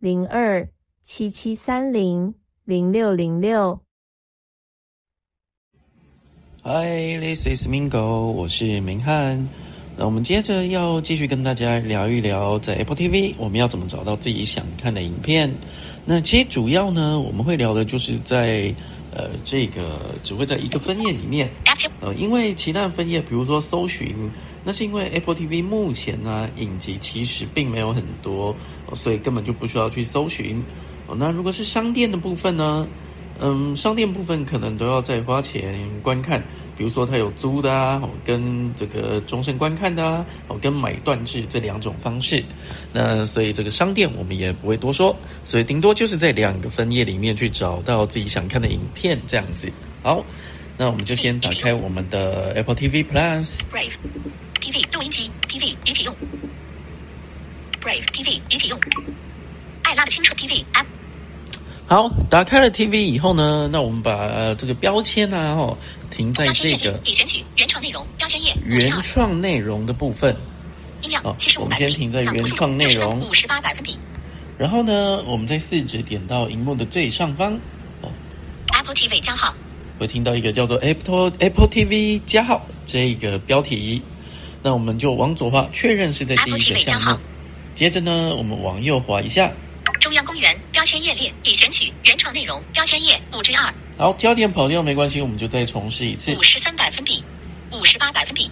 零二七七三零零六零六。Hi，this is Mingo，我是明翰。那我们接着要继续跟大家聊一聊，在 Apple TV 我们要怎么找到自己想看的影片。那其实主要呢，我们会聊的就是在呃这个只会在一个分页里面，呃，因为其他的分页，比如说搜寻。那是因为 Apple TV 目前呢影集其实并没有很多，所以根本就不需要去搜寻。那如果是商店的部分呢？嗯，商店部分可能都要再花钱观看，比如说它有租的啊，跟这个终身观看的啊，跟买断制这两种方式。那所以这个商店我们也不会多说，所以顶多就是在两个分页里面去找到自己想看的影片这样子。好，那我们就先打开我们的 Apple TV Plus。Brave TV 一起用。爱拉的青春 TV App。好，打开了 TV 以后呢，那我们把呃这个标签啊，哦，停在这个已选取原创内容标签页。原创内容的部分。音量七十五我们先停在原创内容五十八百分比。然后呢，我们在四指点到荧幕的最上方。哦。Apple TV 加号。会听到一个叫做 Apple Apple TV 加号这个标题。那我们就往左滑，确认是在第一个项目。接着呢，我们往右滑一下。中央公园标签页列已选取原创内容标签页五至二。好，焦点跑掉没关系，我们就再重试一次。五十三百分比，五十八百分比。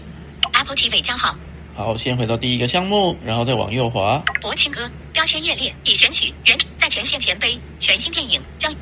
Apple TV 加号。好，先回到第一个项目，然后再往右滑。博青哥标签页列已选取原在前线前杯全新电影将。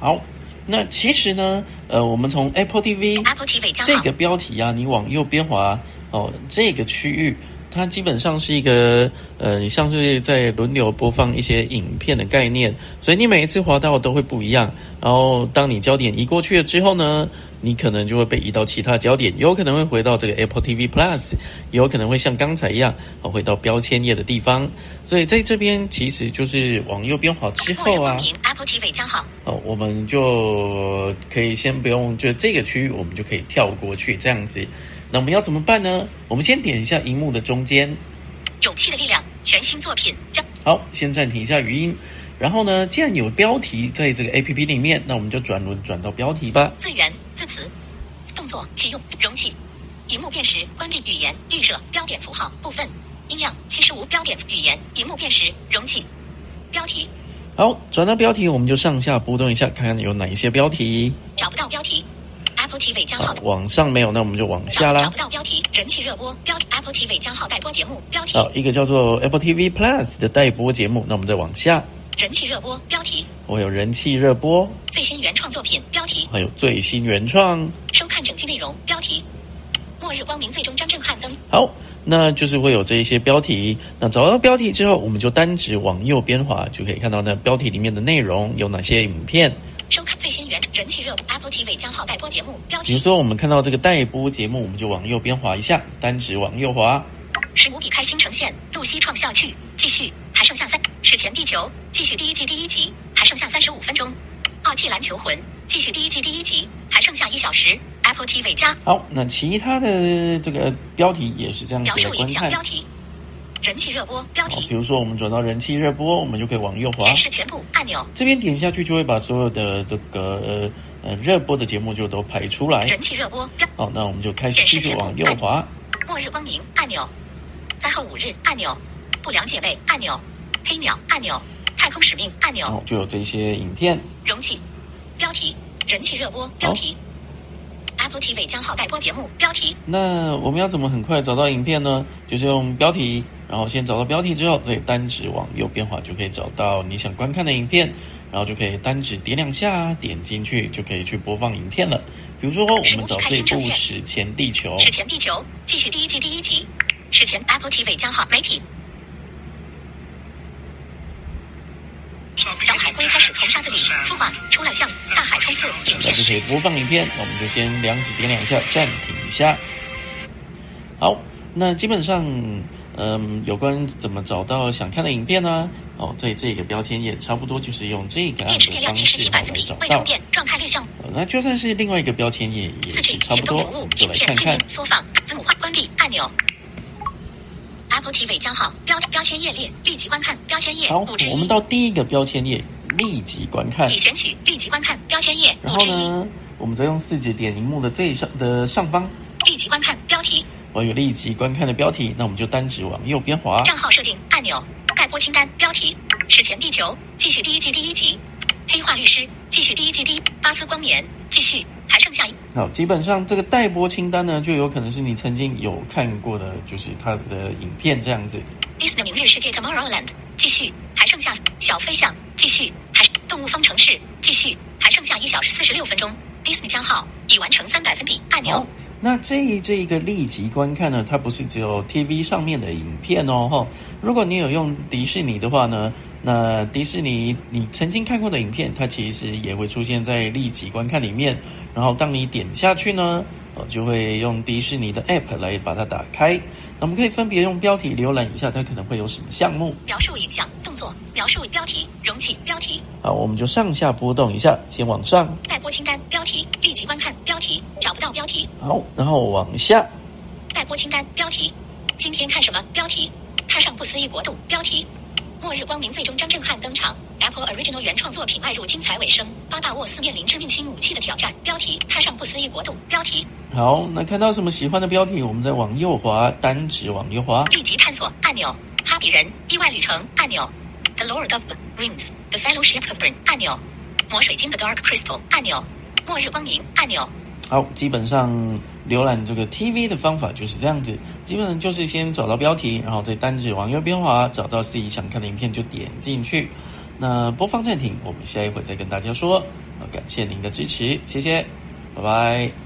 好，那其实呢，呃，我们从 Apple TV Apple TV 加号这个标题啊，你往右边滑。哦，这个区域它基本上是一个呃，像是在轮流播放一些影片的概念，所以你每一次滑到都会不一样。然后当你焦点移过去了之后呢，你可能就会被移到其他焦点，有可能会回到这个 Apple TV Plus，有可能会像刚才一样哦，回到标签页的地方。所以在这边其实就是往右边滑之后啊，Apple TV 加号哦，我们就可以先不用，就这个区域我们就可以跳过去这样子。那我们要怎么办呢？我们先点一下荧幕的中间，勇气的力量全新作品将。好，先暂停一下语音。然后呢，既然有标题在这个 A P P 里面，那我们就转轮转到标题吧。字源、字词、动作、启用、容器、荧幕辨识、关闭语言、预设、标点符号部分、音量七十五、标点语言、荧幕辨识、容器、标题。好，转到标题，我们就上下波动一下，看看有哪一些标题。找不到标题。往上没有，那我们就往下啦。找不到标题，人气热播标题 Apple TV 加号待播节目标题。好，一个叫做 Apple TV Plus 的待播节目，那我们再往下。人气热播标题。我有人气热播。最新原创作品标题。还有最新原创。收看整期内容标题。末日光明最终章震撼灯。好，那就是会有这一些标题。那找到标题之后，我们就单指往右边滑，就可以看到那标题里面的内容有哪些影片。收看最新原人气热播 Apple TV 加号待播节目标题。比如说，我们看到这个待播节目，我们就往右边滑一下，单指往右滑。十五比开新呈现，露西创校去继续，还剩下三。史前地球继续第一季第一集，还剩下三十五分钟。傲气篮球魂继续第一季第一集，还剩下一小时。Apple TV 加。好，那其他的这个标题也是这样子的观看。标题。人气热播标题，比如说我们转到人气热播，我们就可以往右滑，显示全部按钮。这边点下去就会把所有的这个呃呃热播的节目就都排出来。人气热播。好，那我们就开始继续往右滑。末日光明按钮，灾后五日按钮，不良姐妹按钮，黑鸟按钮，太空使命按钮。哦，就有这些影片。容器标题，人气热播标题。Apple TV 将号待播节目标题。那我们要怎么很快找到影片呢？就是用标题。然后先找到标题之后，再单指往右边滑，就可以找到你想观看的影片，然后就可以单指点两下，点进去就可以去播放影片了。比如说，我们找这部《史前地球》。史前地球继续第一季第一集。史前 Apple TV 加号媒体。小海龟开始从沙子里孵化出了向大海冲刺影片。那就可以播放影片，那我们就先两指点两下，暂停一下。好，那基本上，嗯，有关怎么找到想看的影片呢？哦，对这个标签页，差不多就是用这个按电池电量的方式七十几百分来找到比未充。电状态略像。呃那就算是另外一个标签页，也是差不多，就来看看。缩放字母化关闭按钮。Apple TV 加号标标签页列立即观看标签页好，我们到第一个标签页，立即观看已。选取立即观看标签页然后呢，我们再用四指点荧幕的最上的上方，立即观看标题我有立即观看的标题，那我们就单指往右边滑。账号设定按钮待播清单标题史前地球继续第一季第一集黑化律师继续第一季第一巴斯光年继续还剩下一好，基本上这个待播清单呢，就有可能是你曾经有看过的，就是它的影片这样子。Disney 明日世界 Tomorrowland 继续还剩下小飞象继续还动物方程式继续还剩下一小时四十六分钟 Disney 加号已完成三百分比按钮好，那这这一个立即观看呢，它不是只有 TV 上面的影片哦，哈。如果你有用迪士尼的话呢，那迪士尼你曾经看过的影片，它其实也会出现在立即观看里面。然后当你点下去呢，哦，就会用迪士尼的 App 来把它打开。那我们可以分别用标题浏览一下，它可能会有什么项目。描述影像动作描述标题容器标题好，我们就上下波动一下，先往上，待播清单标题标题。好，然后往下，待播清单标题。今天看什么？标题。踏上不思议国度标题。末日光明最终张震撼登场 Apple Original 原创作品迈入精彩尾声巴大沃斯面临致命新武器的挑战标题。踏上不思议国度标题。好，那看到什么喜欢的标题，我们再往右滑，单指往右滑。立即探索按钮，哈比人意外旅程按钮，The Lord of the Rings，The Fellowship of the Ring 按钮，魔水晶的 Dark Crystal 按钮，末日光明按钮，好，基本上浏览这个 TV 的方法就是这样子，基本上就是先找到标题，然后再单指往右边滑，找到自己想看的影片就点进去。那播放暂停，我们下一回再跟大家说。感谢您的支持，谢谢，拜拜。